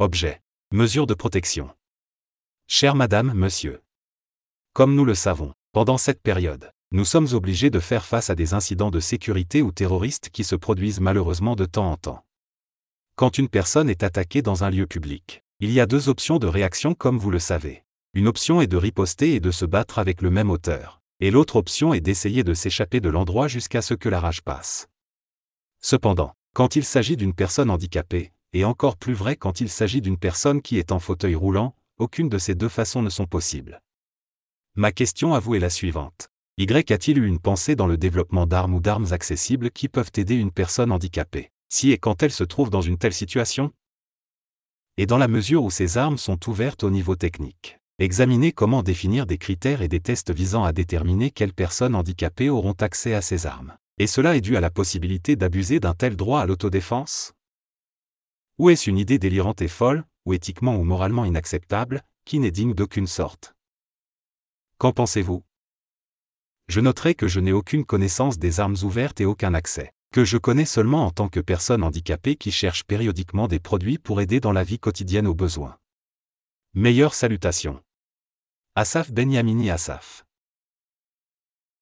Objet. Mesures de protection. Chère Madame, Monsieur. Comme nous le savons, pendant cette période, nous sommes obligés de faire face à des incidents de sécurité ou terroristes qui se produisent malheureusement de temps en temps. Quand une personne est attaquée dans un lieu public, il y a deux options de réaction comme vous le savez. Une option est de riposter et de se battre avec le même auteur, et l'autre option est d'essayer de s'échapper de l'endroit jusqu'à ce que la rage passe. Cependant, quand il s'agit d'une personne handicapée, et encore plus vrai quand il s'agit d'une personne qui est en fauteuil roulant, aucune de ces deux façons ne sont possibles. Ma question à vous est la suivante. Y a-t-il eu une pensée dans le développement d'armes ou d'armes accessibles qui peuvent aider une personne handicapée, si et quand elle se trouve dans une telle situation? Et dans la mesure où ces armes sont ouvertes au niveau technique, examinez comment définir des critères et des tests visant à déterminer quelles personnes handicapées auront accès à ces armes. Et cela est dû à la possibilité d'abuser d'un tel droit à l'autodéfense? Ou est-ce une idée délirante et folle, ou éthiquement ou moralement inacceptable, qui n'est digne d'aucune sorte? Qu'en pensez-vous? Je noterai que je n'ai aucune connaissance des armes ouvertes et aucun accès, que je connais seulement en tant que personne handicapée qui cherche périodiquement des produits pour aider dans la vie quotidienne aux besoins. Meilleure salutation. Asaf Benyamini Asaf.